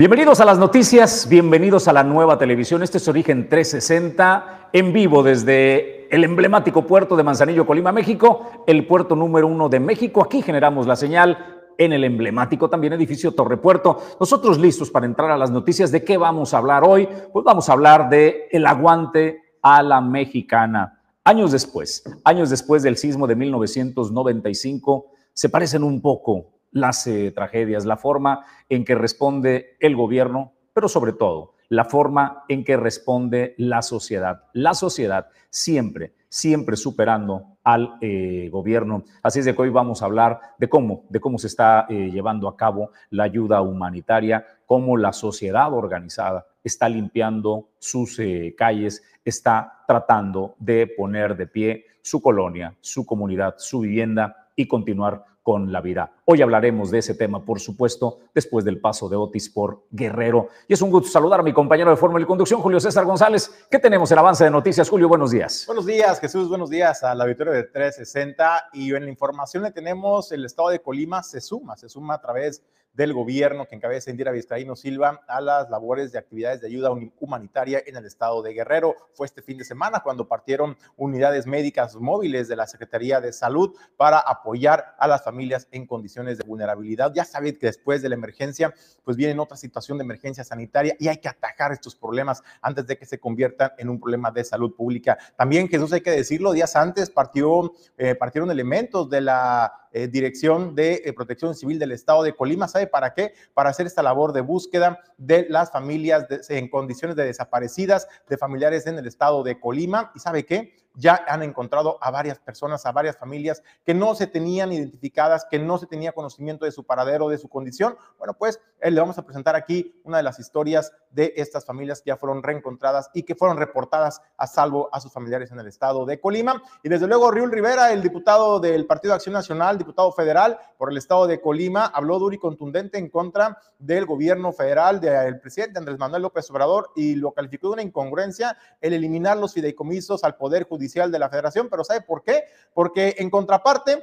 Bienvenidos a las noticias, bienvenidos a la nueva televisión. Este es Origen 360 en vivo desde el emblemático puerto de Manzanillo, Colima, México, el puerto número uno de México. Aquí generamos la señal en el emblemático también edificio Torre Puerto. Nosotros listos para entrar a las noticias. ¿De qué vamos a hablar hoy? Pues vamos a hablar de el aguante a la mexicana. Años después, años después del sismo de 1995, se parecen un poco las eh, tragedias, la forma en que responde el gobierno, pero sobre todo la forma en que responde la sociedad. La sociedad siempre, siempre superando al eh, gobierno. Así es de que hoy vamos a hablar de cómo, de cómo se está eh, llevando a cabo la ayuda humanitaria, cómo la sociedad organizada está limpiando sus calles, está tratando de poner de pie su colonia, su comunidad, su vivienda y continuar con la vida. Hoy hablaremos de ese tema, por supuesto, después del paso de Otis por Guerrero. Y es un gusto saludar a mi compañero de Fórmula y Conducción, Julio César González. ¿Qué tenemos? El avance de noticias. Julio, buenos días. Buenos días, Jesús. Buenos días a la auditorio de 360. Y en la información le tenemos el estado de Colima se suma, se suma a través del gobierno que encabeza Indira Vizcaíno Silva a las labores de actividades de ayuda humanitaria en el estado de Guerrero. Fue este fin de semana cuando partieron unidades médicas móviles de la Secretaría de Salud para apoyar a las familias en condiciones de vulnerabilidad. Ya saben que después de la emergencia, pues viene otra situación de emergencia sanitaria y hay que atajar estos problemas antes de que se conviertan en un problema de salud pública. También, Jesús, hay que decirlo, días antes partió, eh, partieron elementos de la eh, Dirección de eh, Protección Civil del Estado de Colima. ¿Sabe para qué? Para hacer esta labor de búsqueda de las familias en condiciones de desaparecidas, de familiares en el Estado de Colima. ¿Y sabe qué? Ya han encontrado a varias personas, a varias familias que no se tenían identificadas, que no se tenía conocimiento de su paradero, de su condición. Bueno, pues eh, le vamos a presentar aquí una de las historias de estas familias que ya fueron reencontradas y que fueron reportadas a salvo a sus familiares en el estado de Colima. Y desde luego, Riul Rivera, el diputado del Partido de Acción Nacional, diputado federal por el estado de Colima, habló duro y contundente en contra del gobierno federal del presidente Andrés Manuel López Obrador y lo calificó de una incongruencia el eliminar los fideicomisos al Poder Judicial de la federación, pero ¿sabe por qué? Porque en contraparte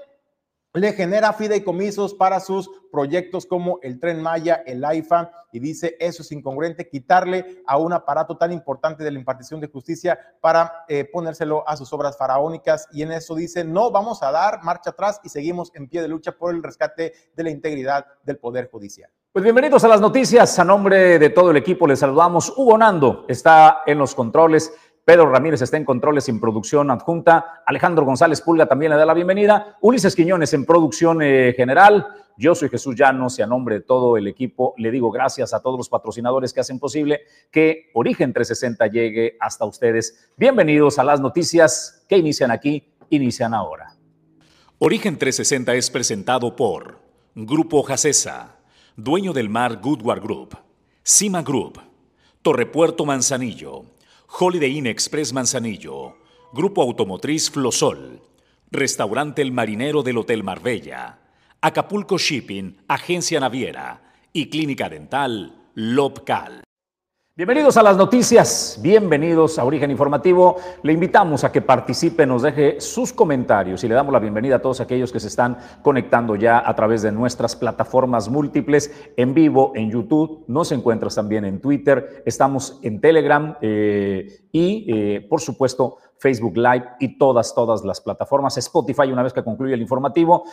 le genera fideicomisos para sus proyectos como el tren Maya, el AIFA, y dice eso es incongruente, quitarle a un aparato tan importante de la impartición de justicia para eh, ponérselo a sus obras faraónicas, y en eso dice, no vamos a dar marcha atrás y seguimos en pie de lucha por el rescate de la integridad del Poder Judicial. Pues bienvenidos a las noticias, a nombre de todo el equipo les saludamos, Hugo Nando está en los controles. Pedro Ramírez está en controles en producción adjunta. Alejandro González Pulga también le da la bienvenida. Ulises Quiñones en producción eh, general. Yo soy Jesús Llanos y a nombre de todo el equipo le digo gracias a todos los patrocinadores que hacen posible que Origen 360 llegue hasta ustedes. Bienvenidos a las noticias que inician aquí, inician ahora. Origen 360 es presentado por Grupo Jacesa, dueño del mar Goodward Group, Cima Group, Torrepuerto Manzanillo. Holiday Inn Express Manzanillo, Grupo Automotriz Flosol, Restaurante El Marinero del Hotel Marbella, Acapulco Shipping, Agencia Naviera y Clínica Dental Lobcal. Bienvenidos a las noticias, bienvenidos a Origen Informativo. Le invitamos a que participe, nos deje sus comentarios y le damos la bienvenida a todos aquellos que se están conectando ya a través de nuestras plataformas múltiples en vivo en YouTube. Nos encuentras también en Twitter, estamos en Telegram eh, y, eh, por supuesto, Facebook Live y todas, todas las plataformas. Spotify, una vez que concluya el informativo,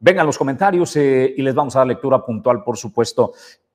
vengan los comentarios eh, y les vamos a dar lectura puntual, por supuesto.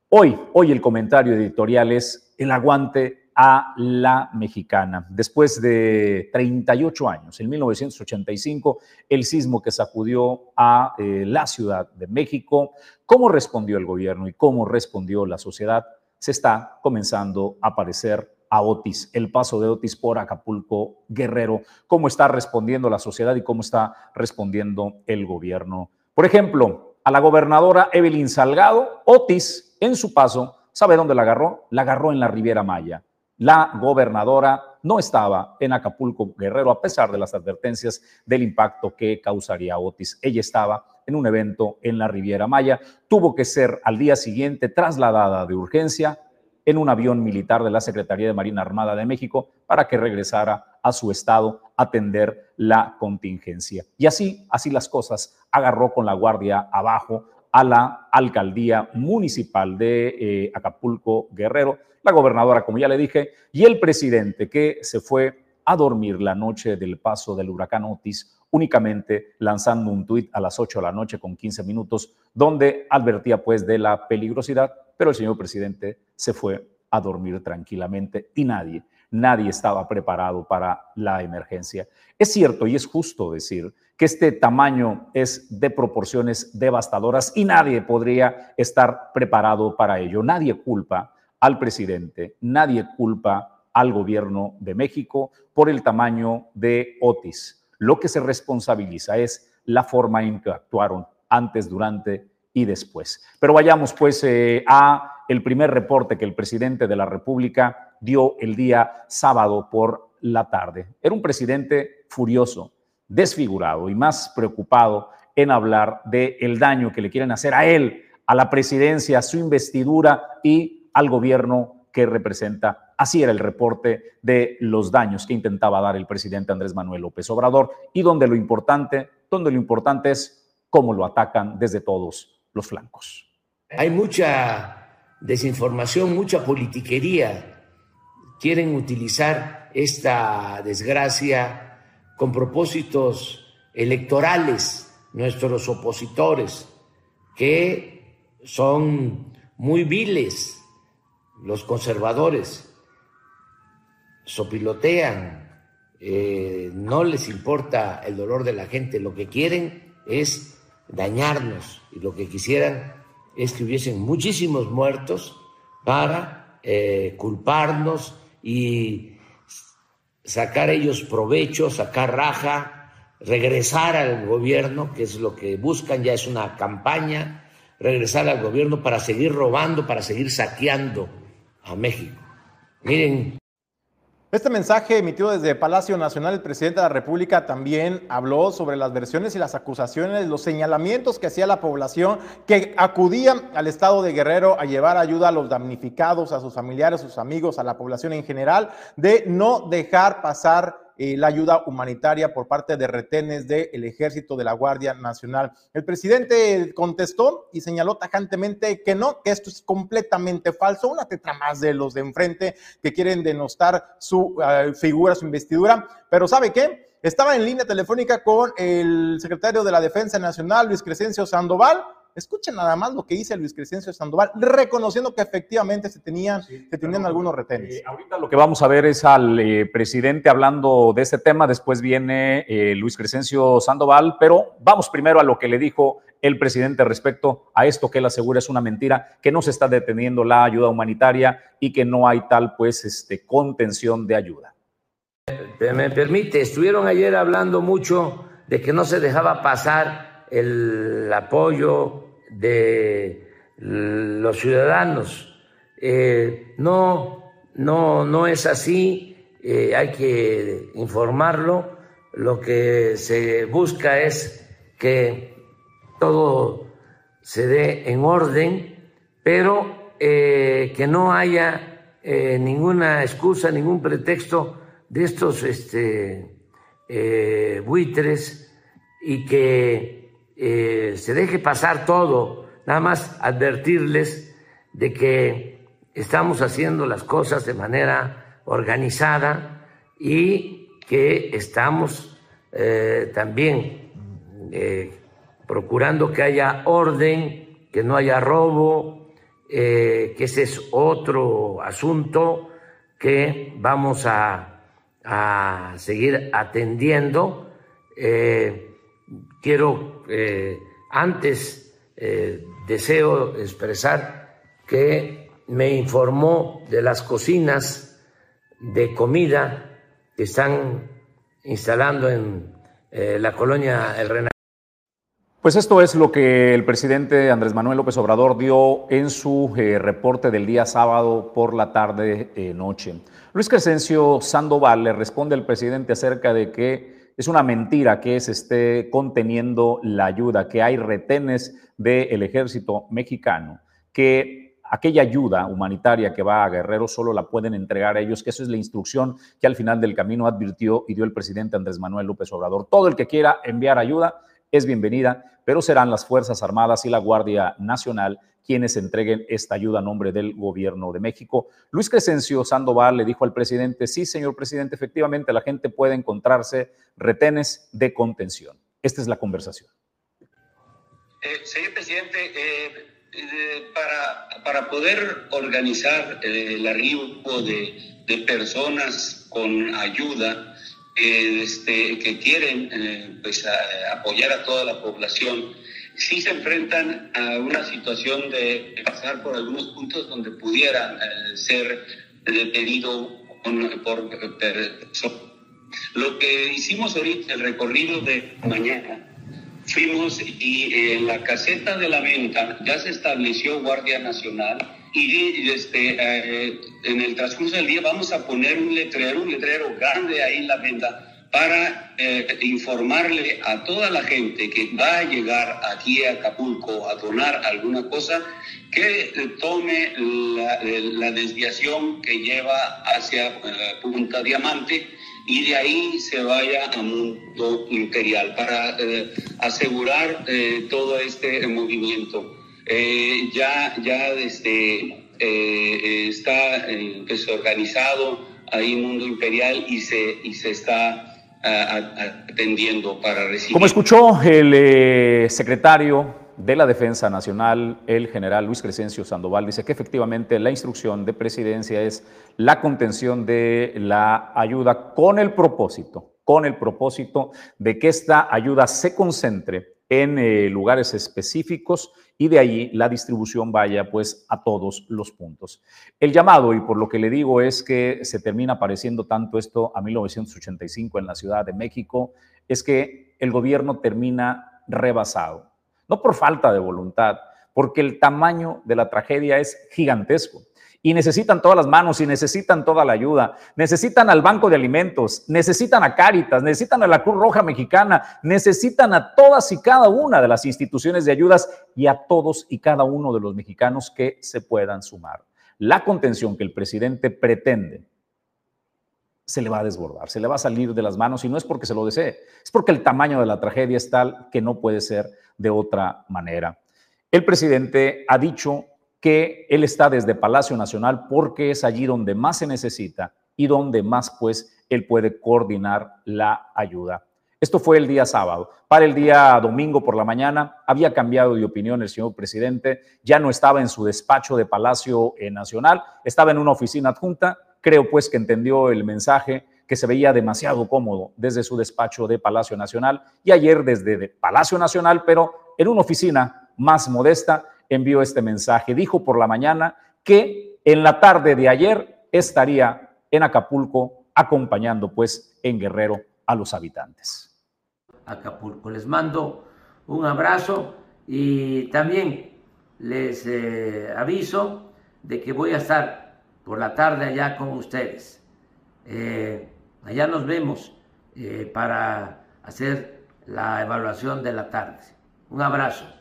Hoy, hoy el comentario editorial es el aguante a la mexicana. Después de 38 años, en 1985, el sismo que sacudió a eh, la Ciudad de México, cómo respondió el gobierno y cómo respondió la sociedad, se está comenzando a parecer a Otis, el paso de Otis por Acapulco Guerrero, cómo está respondiendo la sociedad y cómo está respondiendo el gobierno. Por ejemplo, a la gobernadora Evelyn Salgado, Otis en su paso, ¿sabe dónde la agarró? La agarró en la Riviera Maya. La gobernadora no estaba en Acapulco Guerrero a pesar de las advertencias del impacto que causaría Otis. Ella estaba en un evento en la Riviera Maya. Tuvo que ser al día siguiente trasladada de urgencia en un avión militar de la Secretaría de Marina Armada de México para que regresara a su estado a atender la contingencia. Y así, así las cosas, agarró con la guardia abajo a la alcaldía municipal de eh, Acapulco Guerrero, la gobernadora, como ya le dije, y el presidente que se fue a dormir la noche del paso del huracán Otis, únicamente lanzando un tuit a las 8 de la noche con 15 minutos, donde advertía pues de la peligrosidad, pero el señor presidente se fue a dormir tranquilamente y nadie, nadie estaba preparado para la emergencia. Es cierto y es justo decir que este tamaño es de proporciones devastadoras y nadie podría estar preparado para ello. Nadie culpa al presidente, nadie culpa al gobierno de México por el tamaño de Otis. Lo que se responsabiliza es la forma en que actuaron antes, durante y después. Pero vayamos pues eh, a el primer reporte que el presidente de la República dio el día sábado por la tarde. Era un presidente furioso, desfigurado y más preocupado en hablar del el daño que le quieren hacer a él, a la presidencia, a su investidura y al gobierno que representa. Así era el reporte de los daños que intentaba dar el presidente Andrés Manuel López Obrador y donde lo importante, donde lo importante es cómo lo atacan desde todos los flancos. Hay mucha desinformación, mucha politiquería. Quieren utilizar esta desgracia con propósitos electorales nuestros opositores, que son muy viles, los conservadores, sopilotean, eh, no les importa el dolor de la gente, lo que quieren es dañarnos y lo que quisieran es que hubiesen muchísimos muertos para eh, culparnos y sacar ellos provecho, sacar raja, regresar al gobierno, que es lo que buscan, ya es una campaña, regresar al gobierno para seguir robando, para seguir saqueando a México. Miren, este mensaje emitido desde Palacio Nacional, el presidente de la República también habló sobre las versiones y las acusaciones, los señalamientos que hacía la población que acudía al estado de Guerrero a llevar ayuda a los damnificados, a sus familiares, a sus amigos, a la población en general, de no dejar pasar eh, la ayuda humanitaria por parte de retenes del ejército de la Guardia Nacional. El presidente contestó y señaló tajantemente que no, que esto es completamente falso, una tetra más de los de enfrente que quieren denostar su eh, figura, su investidura, pero ¿sabe qué? Estaba en línea telefónica con el secretario de la Defensa Nacional, Luis Crescencio Sandoval, Escuchen nada más lo que dice Luis Crescencio Sandoval, reconociendo que efectivamente se tenían, se tenían algunos retenes. Eh, ahorita lo que vamos a ver es al eh, presidente hablando de este tema, después viene eh, Luis Crescencio Sandoval, pero vamos primero a lo que le dijo el presidente respecto a esto que él asegura es una mentira, que no se está deteniendo la ayuda humanitaria y que no hay tal pues este contención de ayuda. Me permite, estuvieron ayer hablando mucho de que no se dejaba pasar el apoyo de los ciudadanos. Eh, no, no, no es así, eh, hay que informarlo. Lo que se busca es que todo se dé en orden, pero eh, que no haya ninguna excusa, ningún pretexto de estos este, buitres y que eh, se deje pasar todo, nada más advertirles de que estamos haciendo las cosas de manera organizada y que estamos eh, también eh, procurando que haya orden, que no haya robo, que ese es otro asunto que vamos a, a seguir atendiendo. Quiero, eh, antes, eh, deseo expresar que me informó de las cocinas de comida que están instalando en eh, la colonia El Renal. Pues esto es lo que el presidente Andrés Manuel López Obrador dio en su reporte del día sábado por la tarde noche. Luis Crescencio Sandoval le responde al presidente acerca de que es una mentira que se esté conteniendo la ayuda, que hay retenes del ejército mexicano, que aquella ayuda humanitaria que va a Guerrero solo la pueden entregar a ellos, que eso es la instrucción que al final del camino advirtió y dio el presidente Andrés Manuel López Obrador. Todo el que quiera enviar ayuda, es bienvenida, pero serán las Fuerzas Armadas y la Guardia Nacional quienes entreguen esta ayuda a nombre del gobierno de México. Luis Crescencio Sandoval le dijo al presidente, sí, señor presidente, efectivamente la gente puede encontrarse retenes de contención. Esta es la conversación. Eh, señor presidente, eh, eh, para, para, poder organizar el arribo de, de personas con ayuda, este, que quieren pues, apoyar a toda la población, sí se enfrentan a una situación de pasar por algunos puntos donde pudieran eh, ser detenido por personas. Lo que hicimos ahorita, el recorrido de mañana, fuimos y en la caseta de la venta ya se estableció Guardia Nacional y este, eh, en el transcurso del día vamos a poner un letrero, un letrero grande ahí en la venta para eh, informarle a toda la gente que va a llegar aquí a Acapulco a donar alguna cosa, que eh, tome la, desviación que lleva hacia eh, Punta Diamante y de ahí se vaya a Mundo Imperial para asegurar todo este movimiento. ya ya este, está pues, organizado ahí Mundo Imperial y se, y se está atendiendo para recibir. Como escuchó el eh, secretario de la Defensa Nacional, el general Luis Crescencio Sandoval, dice que efectivamente la instrucción de presidencia es la contención de la ayuda con el propósito, con el propósito de que esta ayuda se concentre en eh, lugares específicos y de ahí la distribución vaya pues a todos los puntos. El llamado, y por lo que le digo, es que se termina pareciendo tanto esto a 1985 en la Ciudad de México, es que el gobierno termina rebasado, no por falta de voluntad, porque el tamaño de la tragedia es gigantesco y necesitan todas las manos y necesitan toda la ayuda. Necesitan al Banco de Alimentos, necesitan a Cáritas, necesitan a la Cruz Roja Mexicana, necesitan a todas y cada una de las instituciones de ayudas y a todos y cada uno de los mexicanos que se puedan sumar. La contención que el presidente pretende se le va a desbordar, se le va a salir de las manos y no es porque se lo desee, es porque el tamaño de la tragedia es tal que no puede ser de otra manera. El presidente ha dicho que él está desde Palacio Nacional porque es allí donde más se necesita y donde más pues él puede coordinar la ayuda. Esto fue el día sábado. Para el día domingo por la mañana había cambiado de opinión el señor presidente, ya no estaba en su despacho de Palacio eh, Nacional, estaba en una oficina adjunta. Creo pues que entendió el mensaje que se veía demasiado cómodo desde su despacho de Palacio Nacional y ayer desde Palacio Nacional, pero en una oficina más modesta envió este mensaje. Dijo por la mañana que en la tarde de ayer estaría en Acapulco acompañando pues en Guerrero a los habitantes. Acapulco. Les mando un abrazo y también les eh, aviso de que voy a estar por la tarde allá con ustedes. Eh, allá nos vemos eh, para hacer la evaluación de la tarde. Un abrazo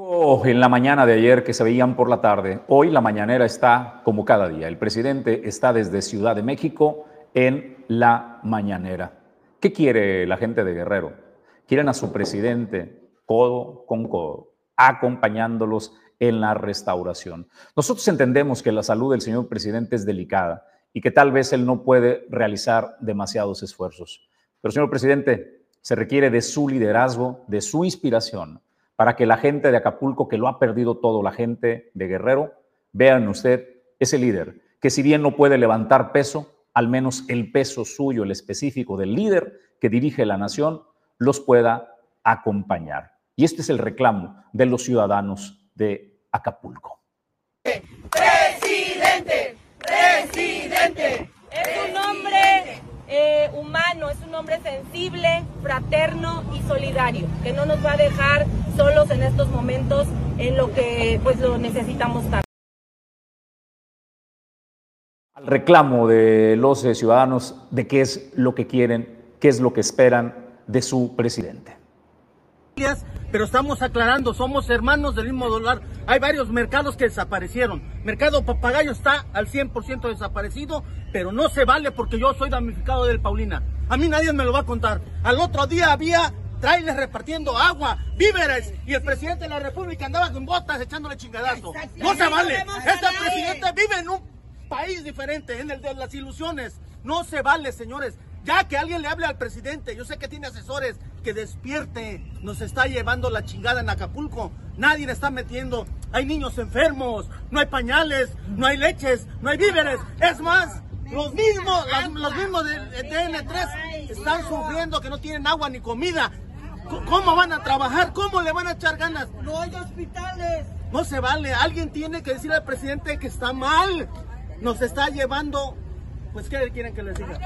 en la mañana de ayer que se veían por la tarde. Hoy la mañanera está como cada día. El presidente está desde Ciudad de México en la mañanera. ¿Qué quiere la gente de Guerrero? Quieren a su presidente codo con codo, acompañándolos en la restauración. Nosotros entendemos que la salud del señor presidente es delicada y que tal vez él no puede realizar demasiados esfuerzos. Pero, señor presidente, se requiere de su liderazgo, de su inspiración para que la gente de Acapulco, que lo ha perdido todo, la gente de Guerrero, vean usted ese líder, que si bien no puede levantar peso, al menos el peso suyo, el específico del líder que dirige la nación, los pueda acompañar. Y este es el reclamo de los ciudadanos de Acapulco. Presidente, presidente, eh, humano, es un hombre sensible, fraterno y solidario, que no nos va a dejar solos en estos momentos en lo que pues lo necesitamos tanto. Al reclamo de los eh, ciudadanos de qué es lo que quieren, qué es lo que esperan de su presidente pero estamos aclarando, somos hermanos del mismo dólar. Hay varios mercados que desaparecieron. Mercado Papagayo está al 100% desaparecido, pero no se vale porque yo soy damnificado del Paulina. A mí nadie me lo va a contar. Al otro día había trailers repartiendo agua, víveres, y el presidente de la República andaba con botas echándole chingadazo. No se vale. Este presidente vive en un país diferente, en el de las ilusiones. No se vale, señores. Ya que alguien le hable al presidente, yo sé que tiene asesores, que despierte. Nos está llevando la chingada en Acapulco. Nadie le está metiendo. Hay niños enfermos, no hay pañales, no hay leches, no hay víveres. Es más, los mismos, los mismos de, DN3 están sufriendo que no tienen agua ni comida. ¿Cómo van a trabajar? ¿Cómo le van a echar ganas? No hay hospitales. No se vale. Alguien tiene que decir al presidente que está mal. Nos está llevando pues, ¿qué quieren que les diga?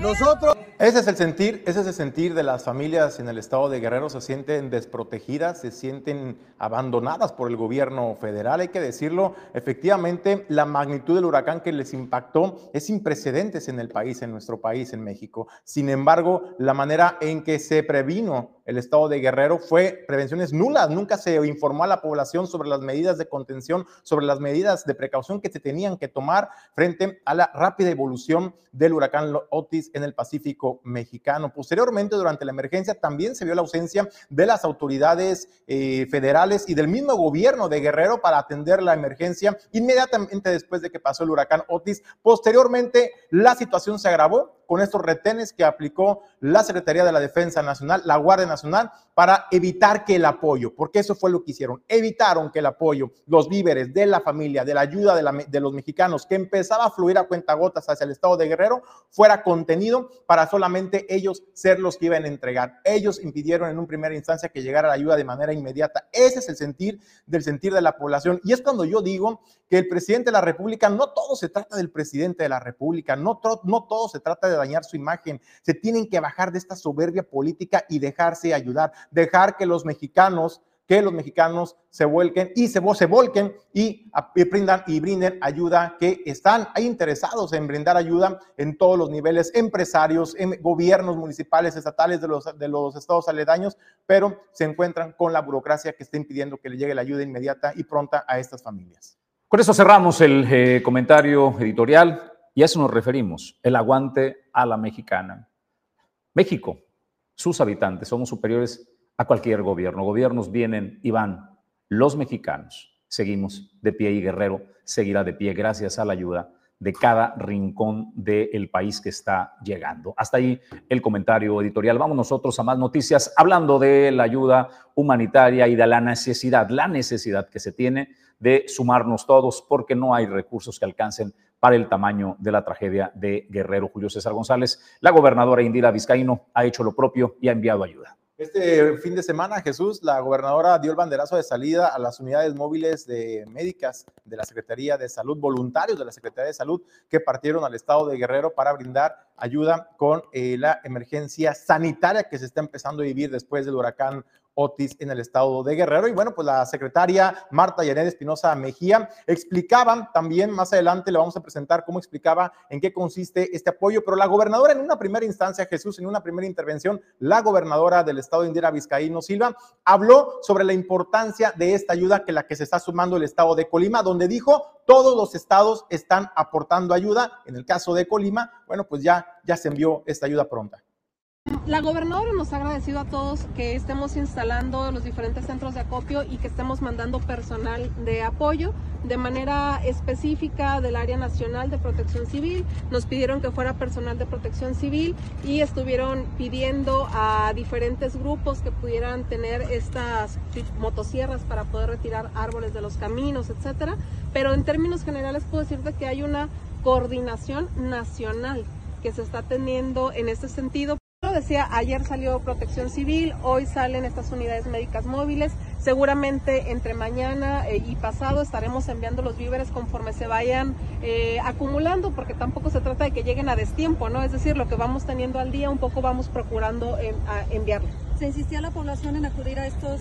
Nosotros. Ese es el sentir, ese es el sentir de las familias en el estado de Guerrero. Se sienten desprotegidas, se sienten abandonadas por el gobierno federal. Hay que decirlo, efectivamente, la magnitud del huracán que les impactó es sin precedentes en el país, en nuestro país, en México. Sin embargo, la manera en que se previno el estado de Guerrero fue prevenciones nulas. Nunca se informó a la población sobre las medidas de contención, sobre las medidas de precaución que se tenían que tomar frente a la rápida evolución del huracán Otis en el Pacífico mexicano. Posteriormente, durante la emergencia, también se vio la ausencia de las autoridades eh, federales y del mismo gobierno de Guerrero para atender la emergencia inmediatamente después de que pasó el huracán Otis. Posteriormente, la situación se agravó con estos retenes que aplicó la Secretaría de la Defensa Nacional, la Guardia Nacional, para evitar que el apoyo, porque eso fue lo que hicieron, evitaron que el apoyo, los víveres de la familia, de la ayuda de, de los mexicanos, que empezaba a fluir a cuentagotas hacia el estado de Guerrero, fuera contenido para solamente ellos ser los que iban a entregar. Ellos impidieron en un primera instancia que llegara la ayuda de manera inmediata. Ese es el sentir del sentir de la población. Y es cuando yo digo que el presidente de la República, no todo se trata del presidente de la República, no, no todo se trata de dañar su imagen. Se tienen que bajar de esta soberbia política y dejarse ayudar, dejar que los mexicanos que los mexicanos se vuelquen y se, se volquen y, brindan, y brinden ayuda, que están interesados en brindar ayuda en todos los niveles, empresarios, gobiernos municipales, estatales de los, de los estados aledaños, pero se encuentran con la burocracia que está impidiendo que le llegue la ayuda inmediata y pronta a estas familias. Con eso cerramos el eh, comentario editorial. Y a eso nos referimos, el aguante a la mexicana. México, sus habitantes somos superiores a cualquier gobierno. Gobiernos vienen y van. Los mexicanos seguimos de pie y Guerrero seguirá de pie gracias a la ayuda de cada rincón del país que está llegando. Hasta ahí el comentario editorial. Vamos nosotros a más noticias hablando de la ayuda humanitaria y de la necesidad, la necesidad que se tiene de sumarnos todos porque no hay recursos que alcancen para el tamaño de la tragedia de Guerrero. Julio César González, la gobernadora Indira Vizcaíno, ha hecho lo propio y ha enviado ayuda. Este fin de semana, Jesús, la gobernadora dio el banderazo de salida a las unidades móviles de médicas de la Secretaría de Salud, voluntarios de la Secretaría de Salud, que partieron al estado de Guerrero para brindar ayuda con eh, la emergencia sanitaria que se está empezando a vivir después del huracán Otis en el estado de Guerrero. Y bueno, pues la secretaria Marta Yanet Espinosa Mejía explicaba también, más adelante le vamos a presentar cómo explicaba en qué consiste este apoyo, pero la gobernadora en una primera instancia, Jesús, en una primera intervención, la gobernadora del estado de Indira Vizcaíno Silva, habló sobre la importancia de esta ayuda que la que se está sumando el estado de Colima, donde dijo todos los estados están aportando ayuda. En el caso de Colima, bueno, pues ya, ya se envió esta ayuda pronta. La gobernadora nos ha agradecido a todos que estemos instalando los diferentes centros de acopio y que estemos mandando personal de apoyo de manera específica del área nacional de protección civil. Nos pidieron que fuera personal de protección civil y estuvieron pidiendo a diferentes grupos que pudieran tener estas motosierras para poder retirar árboles de los caminos, etcétera. Pero en términos generales puedo decirte que hay una coordinación nacional que se está teniendo en este sentido decía, ayer salió Protección Civil, hoy salen estas unidades médicas móviles. Seguramente entre mañana eh, y pasado estaremos enviando los víveres conforme se vayan eh, acumulando, porque tampoco se trata de que lleguen a destiempo, ¿no? Es decir, lo que vamos teniendo al día, un poco vamos procurando eh, enviarlo. ¿Se insistía la población en acudir a estos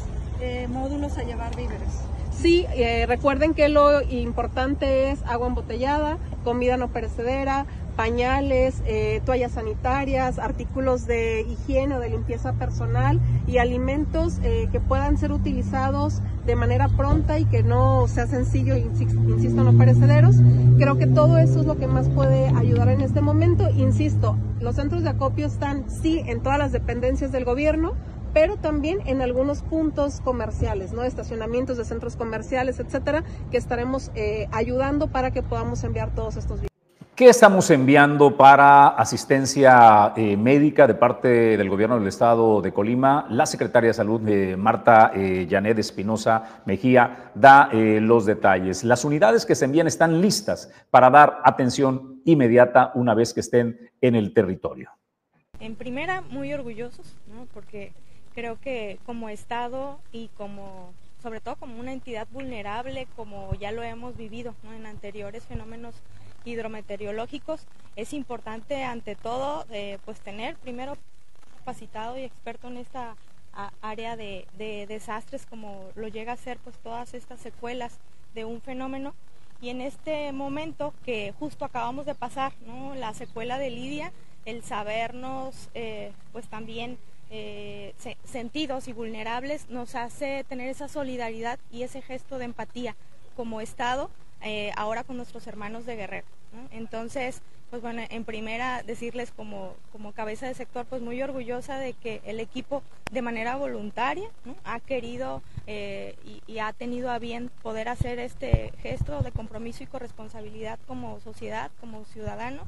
módulos a llevar víveres? Sí, recuerden que lo importante es agua embotellada, comida no perecedera, pañales, eh, toallas sanitarias, artículos de higiene o de limpieza personal y alimentos eh, que puedan ser utilizados de manera pronta y que no sea sencillo, insisto, no perecederos. Creo que todo eso es lo que más puede ayudar en este momento. Insisto, los centros de acopio están sí en todas las dependencias del gobierno, pero también en algunos puntos comerciales, ¿no? Estacionamientos de centros comerciales, etcétera, que estaremos eh, ayudando para que podamos enviar todos estos víveres. ¿Qué estamos enviando para asistencia eh, médica de parte del gobierno del estado de Colima? La secretaria de Salud, eh, Marta eh, Janet Espinosa Mejía, da eh, los detalles. Las unidades que se envían están listas para dar atención inmediata una vez que estén en el territorio. En primera, muy orgullosos, ¿no? porque creo que como Estado y como, sobre todo como una entidad vulnerable, como ya lo hemos vivido en anteriores fenómenos hidrometeorológicos, es importante ante todo eh, pues tener primero capacitado y experto en esta área de, de, desastres como lo llega a ser pues todas estas secuelas de un fenómeno. Y en este momento que justo acabamos de pasar, la secuela de Lidia, el sabernos eh, pues también eh, se, sentidos y vulnerables nos hace tener esa solidaridad y ese gesto de empatía como Estado eh, ahora con nuestros hermanos de Guerrero. Entonces, pues bueno, en primera decirles como, como cabeza de sector, pues muy orgullosa de que el equipo de manera voluntaria ha querido eh, y, y, ha tenido a bien poder hacer este gesto de compromiso y corresponsabilidad como sociedad, como ciudadano.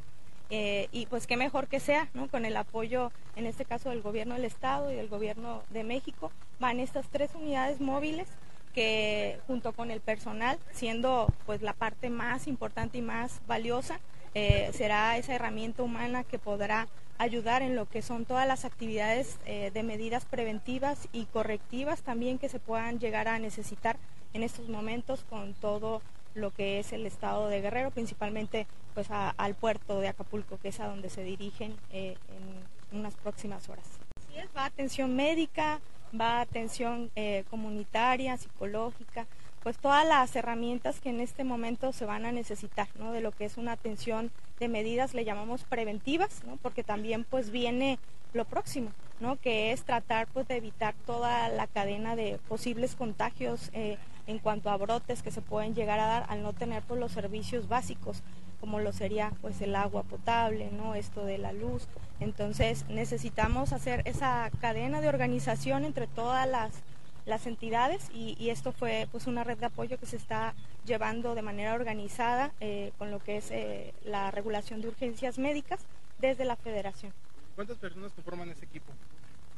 Eh, y pues qué mejor que sea, ¿no? Con el apoyo, en este caso del gobierno del Estado y del gobierno de México, van estas tres unidades móviles que junto con el personal, siendo pues la parte más importante y más valiosa, eh, será esa herramienta humana que podrá ayudar en lo que son todas las actividades eh, de medidas preventivas y correctivas también que se puedan llegar a necesitar en estos momentos con todo lo que es el estado de Guerrero, principalmente pues a, al puerto de Acapulco, que es a donde se dirigen eh, en unas próximas horas. Así es, va atención médica, va atención eh, comunitaria, psicológica, pues todas las herramientas que en este momento se van a necesitar, ¿no? De lo que es una atención de medidas, le llamamos preventivas, ¿no? Porque también pues viene lo próximo, ¿no? Que es tratar pues de evitar toda la cadena de posibles contagios eh, en cuanto a brotes que se pueden llegar a dar al no tener pues los servicios básicos como lo sería pues el agua potable, ¿no? Esto de la luz. Entonces necesitamos hacer esa cadena de organización entre todas las, las entidades y, esto fue pues una red de apoyo que se está llevando de manera organizada eh, con lo que es eh, la regulación de urgencias médicas desde la federación. ¿Cuántas personas conforman ese equipo?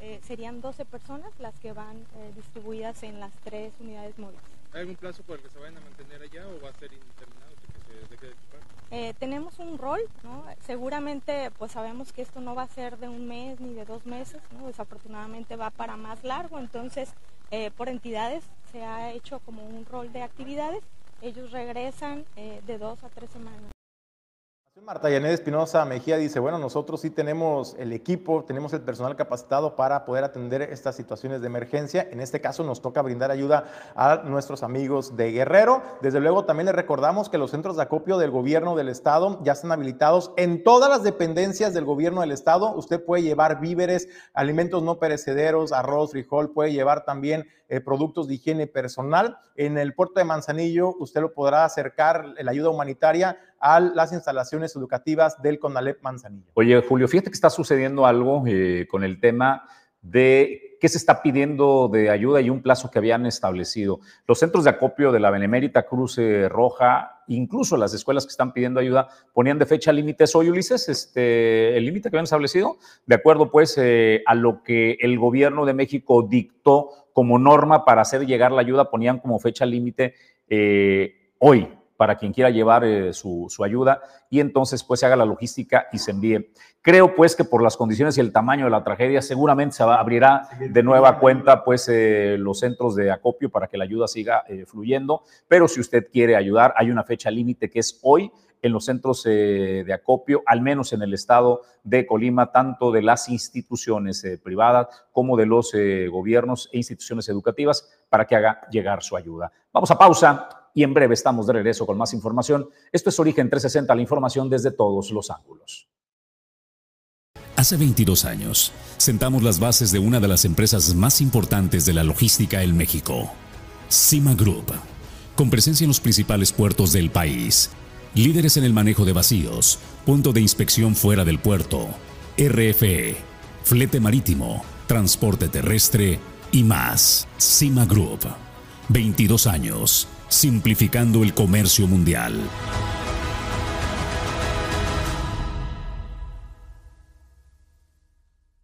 Eh, serían 12 personas las que van eh, distribuidas en las tres unidades móviles. ¿Hay algún plazo por el que se vayan a mantener allá o va a ser indeterminado que se deje de equipar? Eh, tenemos un rol, ¿no? seguramente pues sabemos que esto no va a ser de un mes ni de dos meses, ¿no? desafortunadamente va para más largo, entonces eh, por entidades se ha hecho como un rol de actividades, ellos regresan de dos a tres semanas. Marta Yanet Espinosa Mejía dice, bueno, nosotros sí tenemos el equipo, tenemos el personal capacitado para poder atender estas situaciones de emergencia. En este caso nos toca brindar ayuda a nuestros amigos de Guerrero. Desde luego también les recordamos que los centros de acopio del gobierno del estado ya están habilitados en todas las dependencias del gobierno del estado. Usted puede llevar víveres, alimentos no perecederos, arroz, frijol, puede llevar también eh, productos de higiene personal. En el puerto de Manzanillo usted lo podrá acercar la ayuda humanitaria a las instalaciones educativas del CONALEP Manzanillo. Oye, Julio, fíjate que está sucediendo algo eh, con el tema de qué se está pidiendo de ayuda y un plazo que habían establecido. Los centros de acopio de la Benemérita Cruz Roja, incluso las escuelas que están pidiendo ayuda, ponían de fecha límites hoy, Ulises, este, el límite que habían establecido, de acuerdo pues eh, a lo que el gobierno de México dictó como norma para hacer llegar la ayuda, ponían como fecha límite eh, hoy, para quien quiera llevar eh, su, su, ayuda y entonces pues se haga la logística y se envíe. Creo pues que por las condiciones y el tamaño de la tragedia seguramente se abrirá de nueva cuenta pues eh, los centros de acopio para que la ayuda siga eh, fluyendo, pero si usted quiere ayudar hay una fecha límite que es hoy en los centros eh, de acopio, al menos en el estado de Colima, tanto de las instituciones privadas como de los gobiernos e instituciones educativas, para que haga llegar su ayuda. Vamos a pausa y en breve estamos de regreso con más información. Esto es Origen 360, la información desde todos los ángulos. Hace 22 años, sentamos las bases de una de las empresas más importantes de la logística en México, Cima Group, con presencia en los principales puertos del país líderes en el manejo de vacíos, punto de inspección fuera del puerto, RFE, flete marítimo, transporte terrestre y más. Cima Group. 22 años, simplificando el comercio mundial.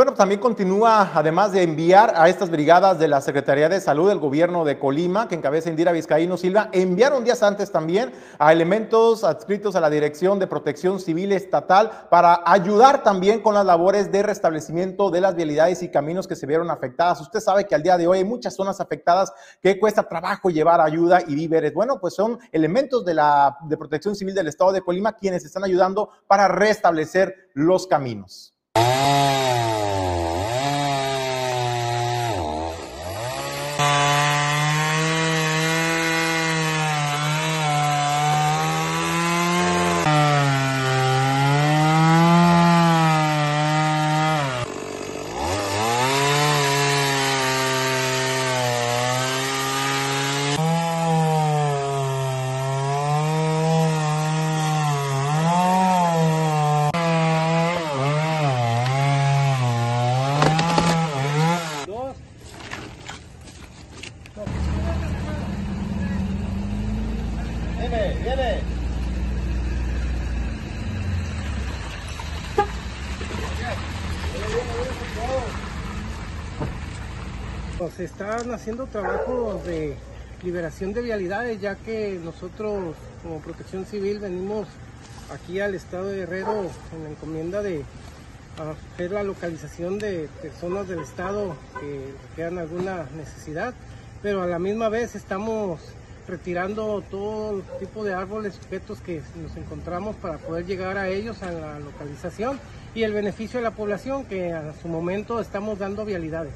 Bueno, también continúa, además de enviar a estas brigadas de la Secretaría de Salud del gobierno de Colima, que encabeza Indira Vizcaíno Silva, enviaron días antes también a elementos adscritos a la Dirección de Protección Civil Estatal para ayudar también con las labores de restablecimiento de las vialidades y caminos que se vieron afectadas. Usted sabe que al día de hoy hay muchas zonas afectadas que cuesta trabajo llevar ayuda y víveres. Bueno, pues son elementos de la de Protección Civil del Estado de Colima quienes están ayudando para restablecer los caminos. Oh. Están haciendo trabajos de liberación de vialidades, ya que nosotros como protección civil venimos aquí al estado de Guerrero en la encomienda de hacer la localización de personas del estado que tengan alguna necesidad, pero a la misma vez estamos retirando todo tipo de árboles, sujetos que nos encontramos para poder llegar a ellos a la localización y el beneficio de la población que a su momento estamos dando vialidades.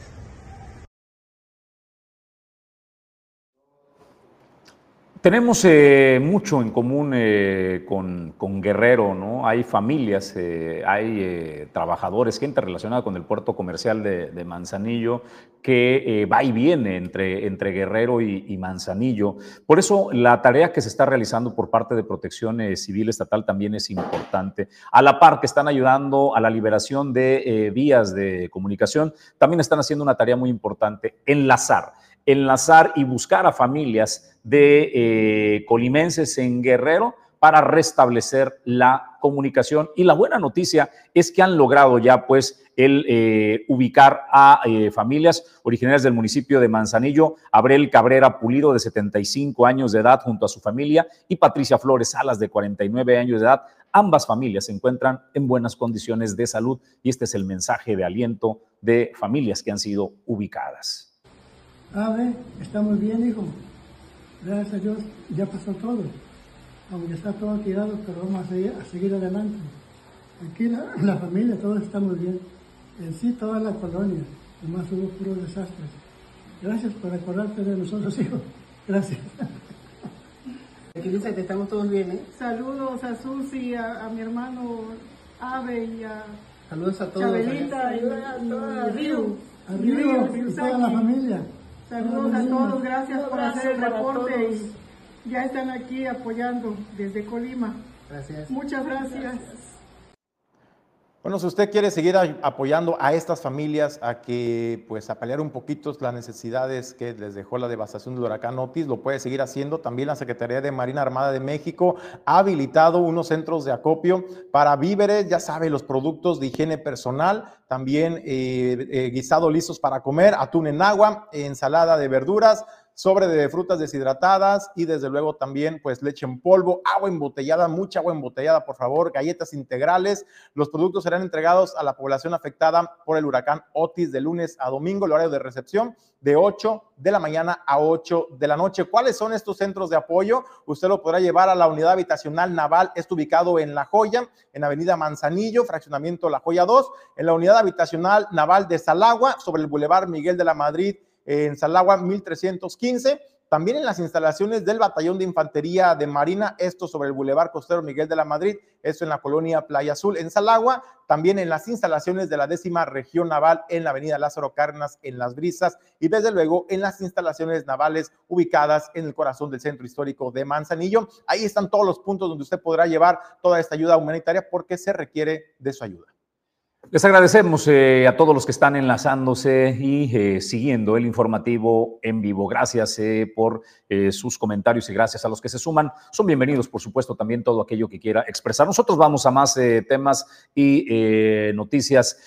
Tenemos eh, mucho en común eh, con, Guerrero, ¿no? Hay familias, eh, hay trabajadores, gente relacionada con el puerto comercial de, Manzanillo que va y viene entre, entre Guerrero y, Manzanillo. Por eso la tarea que se está realizando por parte de Protección Civil Estatal también es importante. A la par que están ayudando a la liberación de vías de comunicación, también están haciendo una tarea muy importante, enlazar enlazar y buscar a familias de eh, colimenses en Guerrero para restablecer la comunicación. Y la buena noticia es que han logrado ya pues el eh, ubicar a eh, familias originarias del municipio de Manzanillo, Abrel Cabrera Pulido de 75 años de edad junto a su familia y Patricia Flores Salas de 49 años de edad. Ambas familias se encuentran en buenas condiciones de salud y este es el mensaje de aliento de familias que han sido ubicadas. Abre, estamos bien, hijo. Gracias a Dios, ya pasó todo. Aunque está todo tirado, pero vamos a seguir, a seguir adelante. Aquí la, la, familia, todos estamos bien. En sí, toda la colonia. Nomás hubo puros desastres. Gracias por acordarte de nosotros, hijo. Gracias. Aquí dice que estamos todos bien, ¿eh? Saludos a Susi, a, a mi hermano Ave y a Saludos a todos. Chabelita y, y, a Río. A Río y toda la familia. Saludos a todos, gracias por hacer el reporte y ya están aquí apoyando desde Colima. Gracias. Muchas gracias. Bueno, si usted quiere seguir apoyando a estas familias a que pues a paliar un poquito las necesidades que les dejó la devastación del huracán Otis, lo puede seguir haciendo. También la Secretaría de Marina Armada de México ha habilitado unos centros de acopio para víveres, ya sabe, los productos de higiene personal, también eh, eh, guisados listos para comer, atún en agua, ensalada de verduras, sobre de frutas deshidratadas y desde luego también pues leche en polvo, agua embotellada, mucha agua embotellada por favor, galletas integrales. Los productos serán entregados a la población afectada por el huracán Otis de lunes a domingo, el horario de recepción de 8 de la mañana a 8 de la noche. ¿Cuáles son estos centros de apoyo? Usted lo podrá llevar a la unidad habitacional naval, está ubicado en La Joya, en Avenida Manzanillo, fraccionamiento La Joya 2, en la unidad habitacional naval de Salagua, sobre el Boulevard Miguel de la Madrid en Salagua 1315. también en las instalaciones del Batallón de Infantería de Marina, esto sobre el Boulevard Costero Miguel de la Madrid, esto en la colonia Playa Azul, en Salagua, también en las instalaciones de la décima región naval en la avenida Lázaro Cárdenas en Las Brisas y desde luego en las instalaciones navales ubicadas en el corazón del centro histórico de Manzanillo. Ahí están todos los puntos donde usted podrá llevar toda esta ayuda humanitaria porque se requiere de su ayuda. Les agradecemos eh, a todos los que están enlazándose y eh, siguiendo el informativo en vivo. Gracias eh, por sus comentarios y gracias a los que se suman. Son bienvenidos, por supuesto, también todo aquello que quiera expresar. Nosotros vamos a más temas y noticias.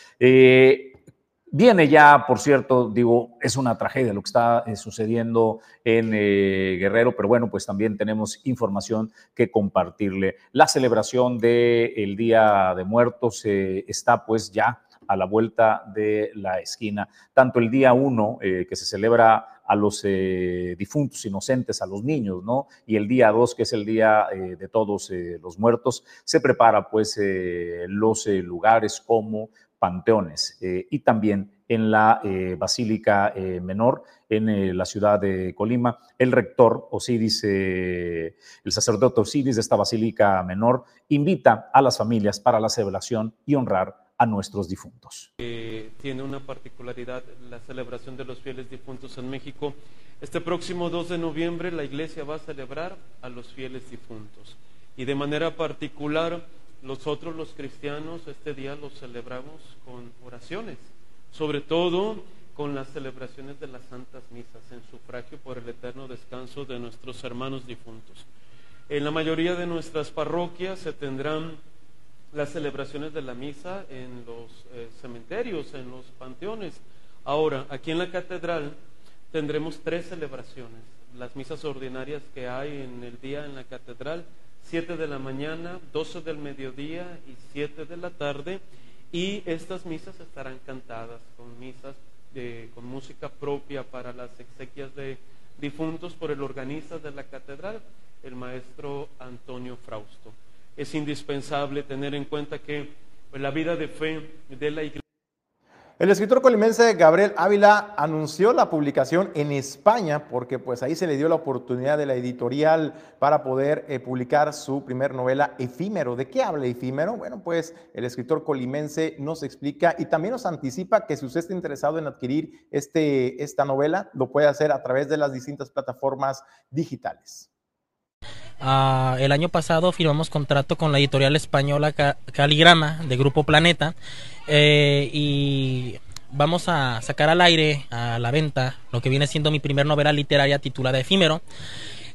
Viene ya, por cierto, digo, es una tragedia lo que está eh, sucediendo en eh, Guerrero, pero bueno, pues también tenemos información que compartirle. La celebración del Día de Muertos eh, está pues ya a la vuelta de la esquina. Tanto el día uno, que se celebra a los difuntos inocentes, a los niños, ¿no? Y el día dos, que es el día de todos los muertos, se prepara pues los lugares como panteones eh, y también en la eh, Basílica eh, Menor en la ciudad de Colima. El rector Osiris, el sacerdote Osiris de esta Basílica Menor, invita a las familias para la celebración y honrar a nuestros difuntos. tiene una particularidad la celebración de los fieles difuntos en México. Este próximo 2 de noviembre la iglesia va a celebrar a los fieles difuntos y de manera particular nosotros los cristianos este día lo celebramos con oraciones, sobre todo con las celebraciones de las santas misas en sufragio por el eterno descanso de nuestros hermanos difuntos. En la mayoría de nuestras parroquias se tendrán las celebraciones de la misa en los eh, cementerios, en los panteones. Ahora, aquí en la catedral tendremos tres celebraciones. Las misas ordinarias que hay en el día en la catedral 7 de la mañana, 12 del mediodía y 7 de la tarde. Y estas misas estarán cantadas con misas de, con música propia para las exequias de difuntos por el organista de la catedral, el maestro Antonio Frausto. Es indispensable tener en cuenta que la vida de fe de la iglesia el escritor colimense Gabriel Ávila anunció la publicación en España porque pues ahí se le dio la oportunidad de la editorial para poder eh, publicar su primer novela Efímero. ¿De qué habla Efímero? Bueno, pues el escritor colimense nos explica y también nos anticipa que si usted está interesado en adquirir este, esta novela, lo puede hacer a través de las distintas plataformas digitales. Ah, el año pasado firmamos contrato con la editorial española Caligrama de Grupo Planeta eh, y vamos a sacar al aire, a la venta, lo que viene siendo mi primer novela literaria titulada Efímero.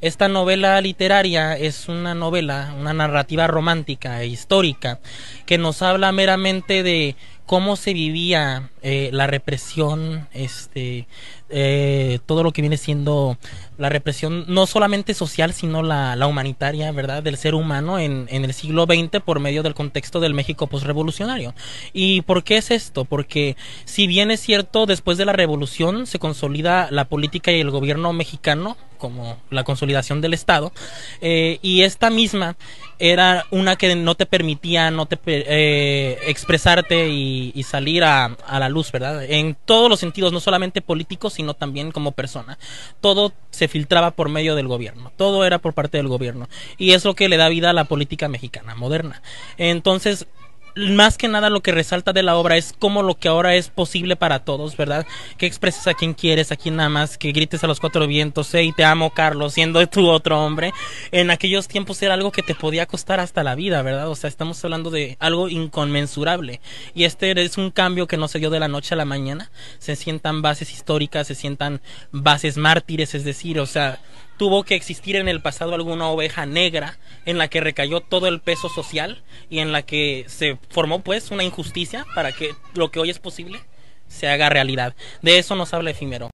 Esta novela literaria es una novela, una narrativa romántica e histórica que nos habla meramente de cómo se vivía eh, la represión, este, eh, todo lo que viene siendo la represión, no solamente social, sino la, la humanitaria, ¿verdad?, del ser humano en, en, el siglo XX por medio del contexto del México postrevolucionario. ¿Y por qué es esto? Porque si bien es cierto, después de la revolución se consolida la política y el gobierno mexicano, como la consolidación del Estado, eh, y esta misma era una que no te permitía no te eh, expresarte y, salir a, a, la luz, ¿verdad? En todos los sentidos, no solamente políticos, sino también como persona. Todo se filtraba por medio del gobierno, todo era por parte del gobierno, y es lo que le da vida a la política mexicana moderna. Entonces, más que nada lo que resalta de la obra es cómo lo que ahora es posible para todos, ¿verdad? Que expreses a quien quieres, a quien amas, que grites a los cuatro vientos, hey, te amo, Carlos, siendo tu otro hombre. En aquellos tiempos era algo que te podía costar hasta la vida, ¿verdad? O sea, estamos hablando de algo inconmensurable. Y este es un cambio que no se dio de la noche a la mañana. Se sientan bases históricas, se sientan bases mártires, es decir, o sea, tuvo que existir en el pasado alguna oveja negra en la que recayó todo el peso social y en la que se formó pues una injusticia para que lo que hoy es posible se haga realidad. De eso nos habla efímero.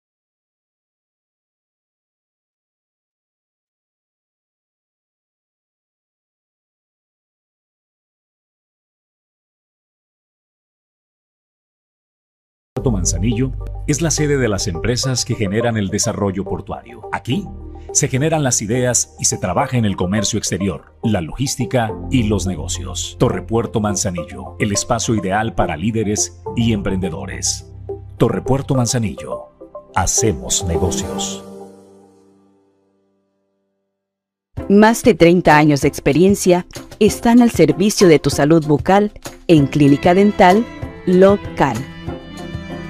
Manzanillo es la sede de las empresas que generan el desarrollo portuario. Aquí se generan las ideas y se trabaja en el comercio exterior, la logística y los negocios. Torrepuerto Manzanillo, el espacio ideal para líderes y emprendedores. Torrepuerto Manzanillo, hacemos negocios. Más de 30 años de experiencia están al servicio de tu salud bucal en Clínica Dental Local.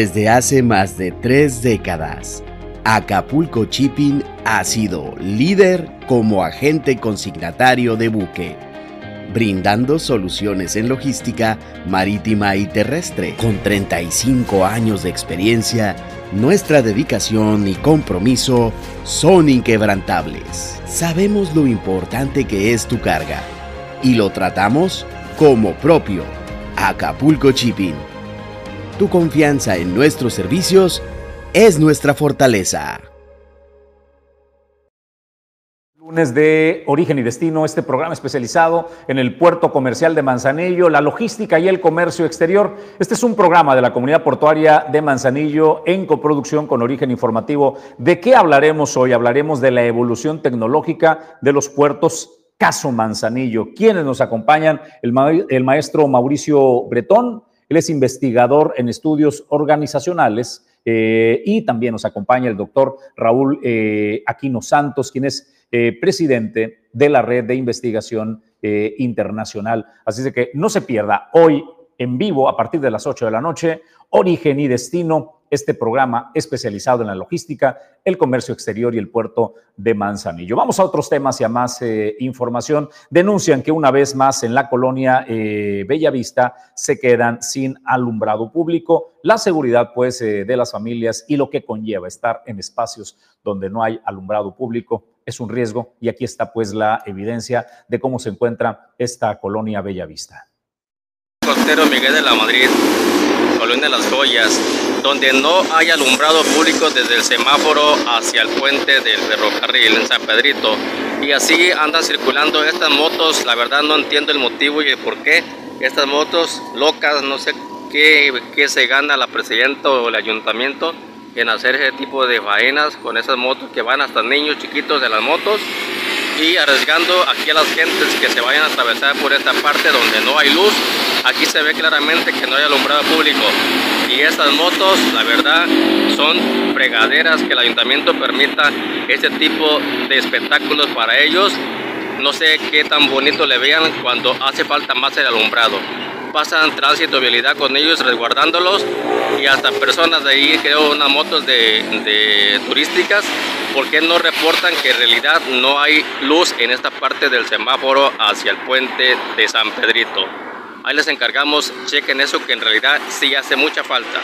Desde hace más de tres décadas, Acapulco Shipping ha sido líder como agente consignatario de buque, brindando soluciones en logística marítima y terrestre. Con 35 años de experiencia, nuestra dedicación y compromiso son inquebrantables. Sabemos lo importante que es tu carga y lo tratamos como propio. Acapulco Shipping. Tu confianza en nuestros servicios es nuestra fortaleza. Lunes de Origen y Destino, este programa especializado en el puerto comercial de Manzanillo, la logística y el comercio exterior. Este es un programa de la comunidad portuaria de Manzanillo en coproducción con Origen Informativo. ¿De qué hablaremos hoy? Hablaremos de la evolución tecnológica de los puertos Caso Manzanillo. ¿Quiénes nos acompañan? El, el maestro Mauricio Bretón, él es investigador en estudios organizacionales eh, y también nos acompaña el doctor Raúl eh, Aquino Santos, quien es eh, presidente de la Red de Investigación Internacional. Así de que no se pierda hoy en vivo a partir de las 8 de la noche, Origen y Destino, este programa especializado en la logística, el comercio exterior y el puerto de Manzanillo. Vamos a otros temas y a más eh, información. Denuncian que una vez más en la colonia eh, Bellavista se quedan sin alumbrado público. La seguridad, pues, eh, de las familias y lo que conlleva estar en espacios donde no hay alumbrado público es un riesgo y aquí está, pues, la evidencia de cómo se encuentra esta colonia Bellavista. Costero Miguel de la Madrid, Colonia de las Joyas, donde no hay alumbrado público desde el semáforo hacia el puente del ferrocarril en San Pedrito. Y así andan circulando estas motos, la verdad no entiendo el motivo y el por qué. Estas motos locas, no sé qué, qué se gana la presidenta o el ayuntamiento en hacer ese tipo de faenas con esas motos que van hasta niños chiquitos de las motos y arriesgando aquí a las gentes que se vayan a atravesar por esta parte donde no hay luz. Aquí se ve claramente que no hay alumbrado público. Y estas motos, la verdad, son fregaderas que el ayuntamiento permita este tipo de espectáculos para ellos. No sé qué tan bonito le vean cuando hace falta más el alumbrado. Pasan tránsito y vialidad con ellos resguardándolos y hasta personas de ahí, creo, unas motos de, de turísticas ¿por qué no reportan que en realidad no hay luz en esta parte del semáforo hacia el puente de San Pedrito? Ahí les encargamos, chequen eso que en realidad sí hace mucha falta.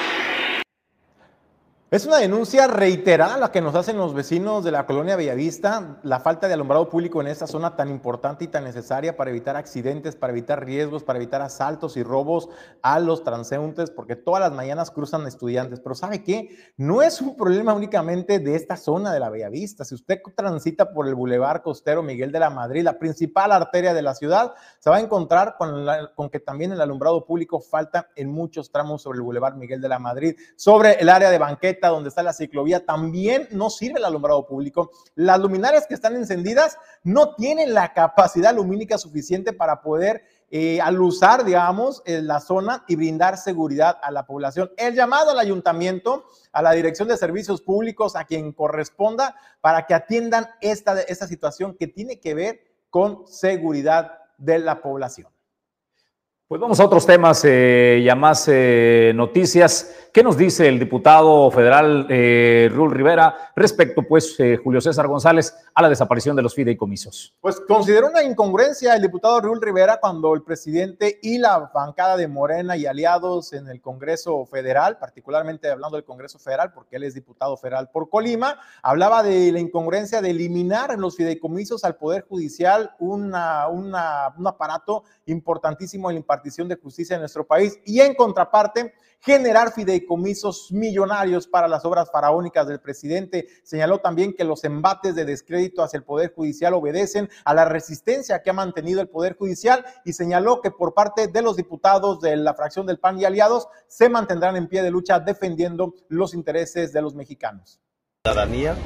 Es una denuncia reiterada la que nos hacen los vecinos de la colonia Bellavista, la falta de alumbrado público en esta zona tan importante y tan necesaria para evitar accidentes, para evitar riesgos, para evitar asaltos y robos a los transeúntes, porque todas las mañanas cruzan estudiantes. Pero ¿sabe qué? No es un problema únicamente de esta zona de la Bellavista. Si usted transita por el Boulevard Costero Miguel de la Madrid, la principal arteria de la ciudad, se va a encontrar con, con que también el alumbrado público falta en muchos tramos sobre el Boulevard Miguel de la Madrid, sobre el área de donde está la ciclovía, también no sirve el alumbrado público. Las luminarias que están encendidas no tienen la capacidad lumínica suficiente para poder eh, alusar, digamos, en la zona y brindar seguridad a la población. El llamado al ayuntamiento, a la Dirección de Servicios Públicos, a quien corresponda, para que atiendan esta, esta situación que tiene que ver con seguridad de la población. Pues vamos a otros temas eh, más eh, noticias. ¿Qué nos dice el diputado federal eh, Rul Rivera respecto, pues, eh, Julio César González, a la desaparición de los fideicomisos? Pues consideró una incongruencia el diputado Rul Rivera cuando el presidente y la bancada de Morena y aliados en el Congreso Federal, particularmente hablando del Congreso Federal, porque él es diputado federal por Colima, hablaba de la incongruencia de eliminar los fideicomisos al Poder Judicial un aparato importantísimo en la impartición de justicia en nuestro país y en contraparte generar fideicomisos millonarios para las obras faraónicas del presidente. Señaló también que los embates de descrédito hacia el Poder Judicial obedecen a la resistencia que ha mantenido el Poder Judicial y señaló que por parte de los diputados de la fracción del PAN y aliados se mantendrán en pie de lucha defendiendo los intereses de los mexicanos. La ciudadanía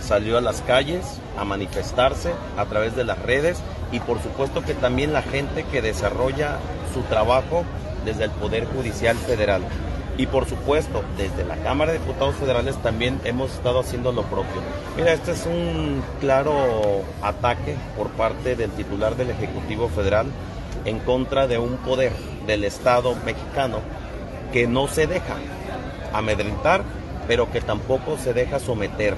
salió a las calles a manifestarse a través de las redes y por supuesto que también la gente que desarrolla su trabajo desde el Poder Judicial Federal. Y por supuesto, desde la Cámara de Diputados Federales también hemos estado haciendo lo propio. Mira, este es un claro ataque por parte del titular del Ejecutivo Federal en contra de un poder del Estado mexicano que no se deja amedrentar, pero que tampoco se deja someter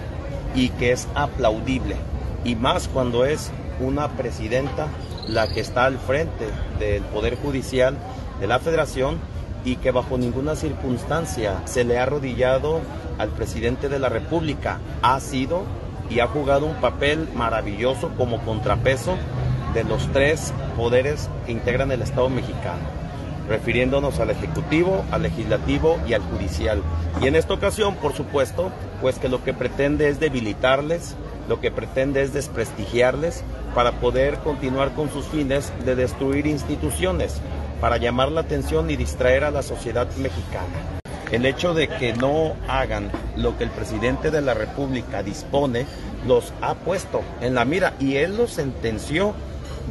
y que es aplaudible. Y más cuando es una presidenta la que está al frente del Poder Judicial de la Federación y que bajo ninguna circunstancia se le ha arrodillado al presidente de la República. Ha sido y ha jugado un papel maravilloso como contrapeso de los tres poderes que integran el Estado mexicano, refiriéndonos al Ejecutivo, al Legislativo y al Judicial. Y en esta ocasión, por supuesto, pues que lo que pretende es debilitarles, lo que pretende es desprestigiarles para poder continuar con sus fines de destruir instituciones, para llamar la atención y distraer a la sociedad mexicana. El hecho de que no hagan lo que el presidente de la República dispone los ha puesto en la mira y él los sentenció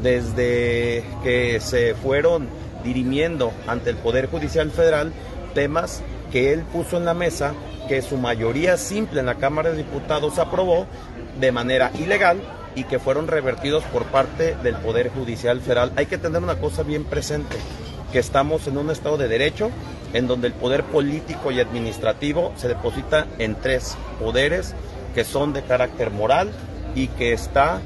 desde que se fueron dirimiendo ante el Poder Judicial Federal temas que él puso en la mesa, que su mayoría simple en la Cámara de Diputados aprobó de manera ilegal y que fueron revertidos por parte del Poder Judicial Federal. Hay que tener una cosa bien presente, que estamos en un Estado de Derecho en donde el poder político y administrativo se deposita en tres poderes que son de carácter moral y que está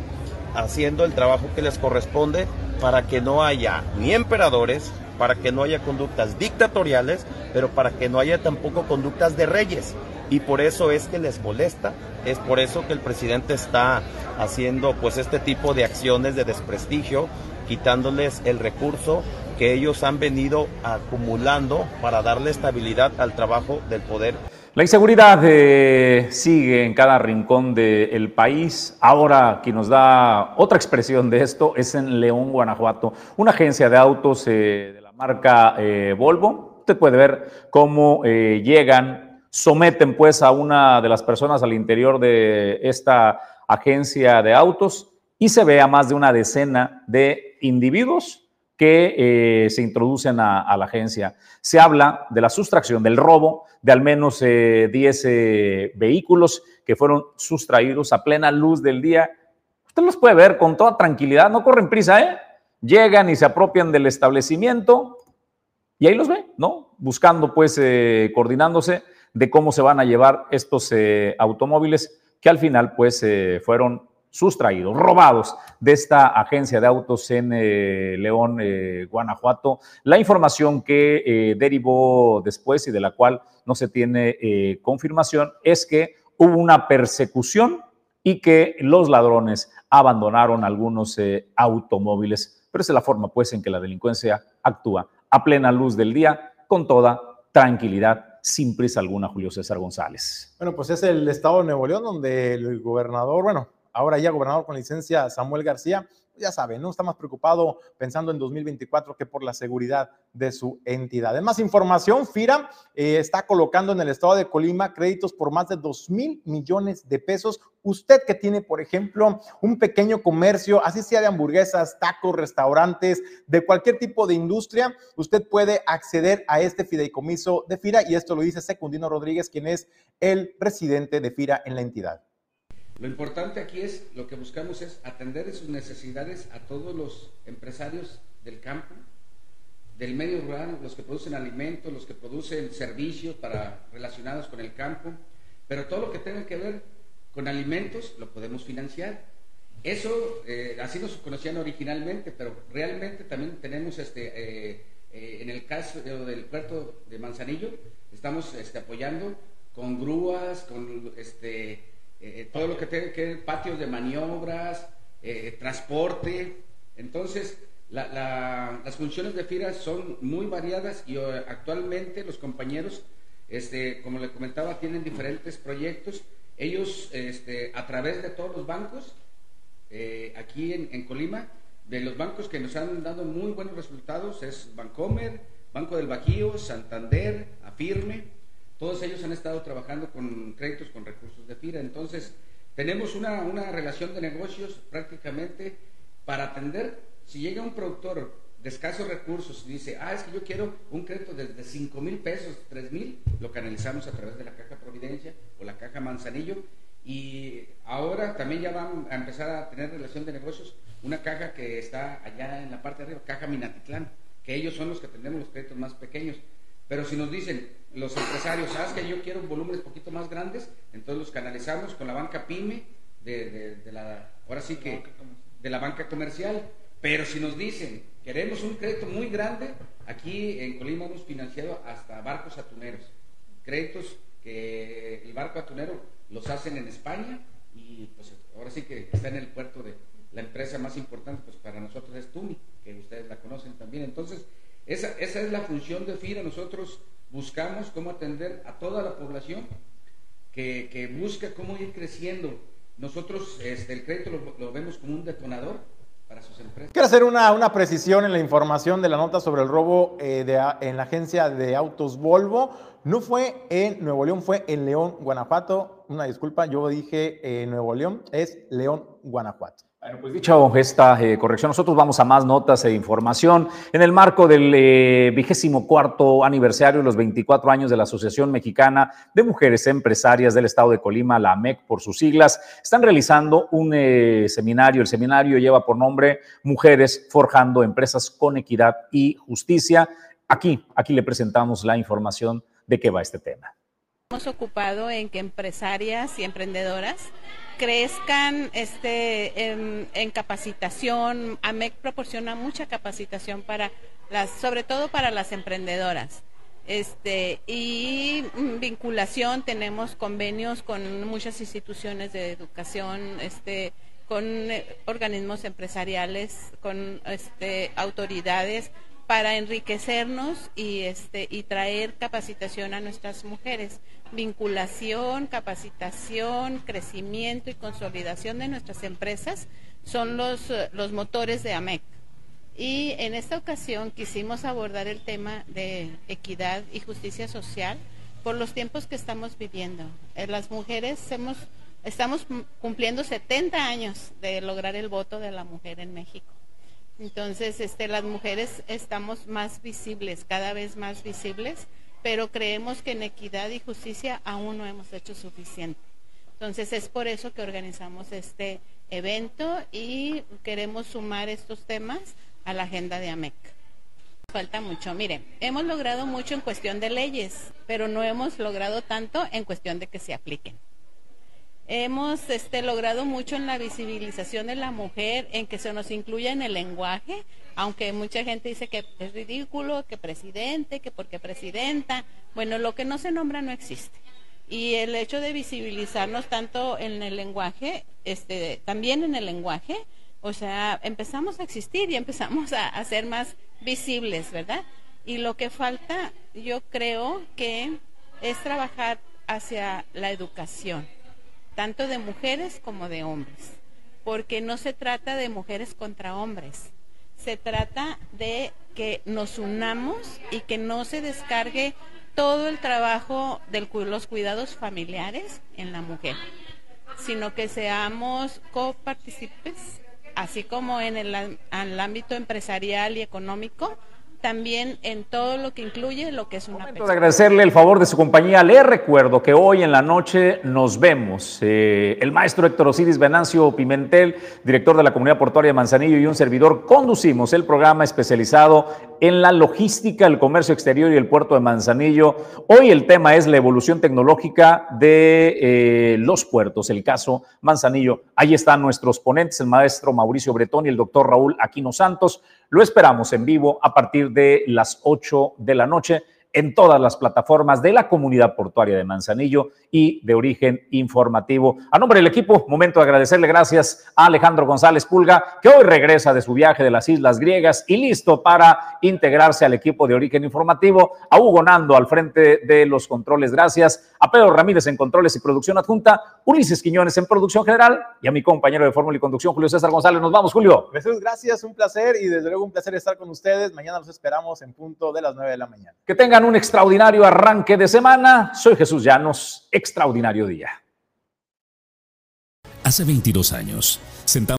haciendo el trabajo que les corresponde para que no haya ni emperadores, para que no haya conductas dictatoriales, pero para que no haya tampoco conductas de reyes y por eso es que les molesta, es por eso que el presidente está haciendo pues este tipo de acciones de desprestigio, quitándoles el recurso que ellos han venido acumulando para darle estabilidad al trabajo del poder. La inseguridad eh, sigue en cada rincón del país. Ahora quien nos da otra expresión de esto es en León, Guanajuato, una agencia de autos eh, marca eh, Volvo. Usted puede ver cómo llegan someten pues a una de las personas al interior de esta agencia de autos y se ve a más de una decena de individuos que eh, se introducen a, la agencia. Se habla de la sustracción, del robo de al menos 10 eh, eh, vehículos que fueron sustraídos a plena luz del día. Usted los puede ver con toda tranquilidad, no corren prisa, ¿eh? Llegan y se apropian del establecimiento y ahí los ve, ¿no? Buscando, pues, coordinándose de cómo se van a llevar estos eh, automóviles que al final pues eh, fueron sustraídos, robados de esta agencia de autos en eh, León, eh, Guanajuato. La información que eh, derivó después y de la cual no se tiene eh, confirmación es que hubo una persecución y que los ladrones abandonaron algunos eh, automóviles. Pero esa es la forma, pues, en que la delincuencia actúa a plena luz del día, con toda tranquilidad, sin prisa alguna, Julio César González. Bueno, pues es el estado de Nuevo León donde el gobernador, bueno, ahora ya gobernador con licencia Samuel García, ya saben, no está más preocupado pensando en 2024 que por la seguridad de su entidad. En más información, FIRA eh, está colocando en el estado de Colima créditos por más de 2 mil millones de pesos. Usted que tiene, por ejemplo, un pequeño comercio, así sea de hamburguesas, tacos, restaurantes, de cualquier tipo de industria, usted puede acceder a este fideicomiso de FIRA y esto lo dice Secundino Rodríguez, quien es el presidente de FIRA en la entidad. Lo importante aquí es, lo que buscamos es atender sus necesidades a todos los empresarios del campo, del medio rural, los que producen alimentos, los que producen servicios para, relacionados con el campo, pero todo lo que tenga que ver con alimentos lo podemos financiar. Eso, eh, así nos conocían originalmente, pero realmente también tenemos, este, eh, eh, en el caso del puerto de Manzanillo, estamos este, apoyando con grúas, con este, eh, todo lo que tiene patios de maniobras, eh, transporte. Entonces, la, la, las funciones de FIRA son muy variadas y uh, actualmente los compañeros, este, como le comentaba, tienen diferentes proyectos. Ellos, este, a través de todos los bancos, eh, aquí en, en, Colima, de los bancos que nos han dado muy buenos resultados, es Bancomer, Banco del Bajío, Santander, Afirme, todos ellos han estado trabajando con créditos con recursos de FIRA. Entonces, tenemos una, una relación de negocios prácticamente para atender. Si llega un productor de escasos recursos y dice, ah, es que yo quiero un crédito desde 5 mil pesos, 3 mil, lo canalizamos a través de la caja Providencia o la caja Manzanillo. Y ahora también ya van a empezar a tener relación de negocios una caja que está allá en la parte de arriba, caja Minatitlán, que ellos son los que tenemos los créditos más pequeños. Pero si nos dicen los empresarios, sabes que yo quiero volúmenes poquito más grandes, entonces los canalizamos con la banca PYME, de, de, de la, ahora sí que de la banca comercial. Pero si nos dicen, queremos un crédito muy grande, aquí en Colima hemos financiado hasta barcos atuneros. Créditos que el barco atunero los hacen en España y pues ahora sí que está en el puerto de la empresa más importante, pues para nosotros es Tumi, que ustedes la conocen también. Entonces, esa, esa es la función de FIRA. Nosotros buscamos cómo atender a toda la población que, que busca cómo ir creciendo. Nosotros este, el crédito lo, vemos como un detonador para sus empresas. Quiero hacer una, una precisión en la información de la nota sobre el robo eh, en la agencia de autos Volvo. No fue en Nuevo León, fue en León, Guanajuato. Una disculpa, yo dije eh, Nuevo León, es León, Guanajuato. Bueno, pues dicho esta eh, corrección, nosotros vamos a más notas e información. En el marco del vigésimo cuarto aniversario, los 24 años de la Asociación Mexicana de Mujeres Empresarias del Estado de Colima, la AMEC por sus siglas, están realizando un eh, seminario. El seminario lleva por nombre Mujeres Forjando Empresas con Equidad y Justicia. Aquí, aquí le presentamos la información de qué va este tema. Hemos ocupado en que empresarias y emprendedoras crezcan este, en, capacitación. AMEC proporciona mucha capacitación para las, sobre todo para las emprendedoras. Este, y vinculación, tenemos convenios con muchas instituciones de educación, este, con eh, organismos empresariales, con este, autoridades para enriquecernos y este y traer capacitación a nuestras mujeres, vinculación, capacitación, crecimiento y consolidación de nuestras empresas son los, los motores de AMEC. Y en esta ocasión quisimos abordar el tema de equidad y justicia social por los tiempos que estamos viviendo. Eh, las mujeres estamos cumpliendo 70 años de lograr el voto de la mujer en México. Entonces, este, las mujeres estamos más visibles, cada vez más visibles, pero creemos que en equidad y justicia aún no hemos hecho suficiente. Entonces, es por eso que organizamos este evento y queremos sumar estos temas a la agenda de AMEC. Falta mucho. Mire, hemos logrado mucho en cuestión de leyes, pero no hemos logrado tanto en cuestión de que se apliquen. Hemos este, logrado mucho en la visibilización de la mujer, en que se nos incluya en el lenguaje, aunque mucha gente dice que es ridículo, que presidente, que porque presidenta. Bueno, lo que no se nombra no existe. Y el hecho de visibilizarnos tanto en el lenguaje, este, también en el lenguaje, o sea, empezamos a existir y empezamos a, a ser más visibles, ¿verdad? Y lo que falta, yo creo que es trabajar hacia la educación tanto de mujeres como de hombres, porque no se trata de mujeres contra hombres, se trata de que nos unamos y que no se descargue todo el trabajo de los cuidados familiares en la mujer, sino que seamos copartícipes, así como en el, en el ámbito empresarial y económico, también en todo lo que incluye lo que es una Momento de agradecerle el favor de su compañía. Le recuerdo que hoy en la noche nos vemos. Eh, el maestro Héctor Osiris Venancio Pimentel, director de la Comunidad Portuaria de Manzanillo y un servidor, conducimos el programa especializado en la logística, el comercio exterior y el puerto de Manzanillo. Hoy el tema es la evolución tecnológica de eh, los puertos, el caso Manzanillo. Ahí están nuestros ponentes, el maestro Mauricio Bretón y el doctor Raúl Aquino Santos. Lo esperamos en vivo a partir de las 8 de la noche en todas las plataformas de la comunidad portuaria de Manzanillo y de origen informativo. A nombre del equipo, momento de agradecerle gracias a Alejandro González Pulga, que hoy regresa de su viaje de las Islas Griegas y listo para integrarse al equipo de origen informativo, a Hugo Nando al frente de los controles, gracias, a Pedro Ramírez en controles y producción adjunta, Ulises Quiñones en producción general y a mi compañero de fórmula y conducción, Julio César González. Nos vamos, Julio. Jesús, gracias, un placer y desde luego un placer estar con ustedes. Mañana los esperamos en punto de las 9 de la mañana. Que un extraordinario arranque de semana. Soy Jesús Llanos. Extraordinario día. Hace 22 años, sentamos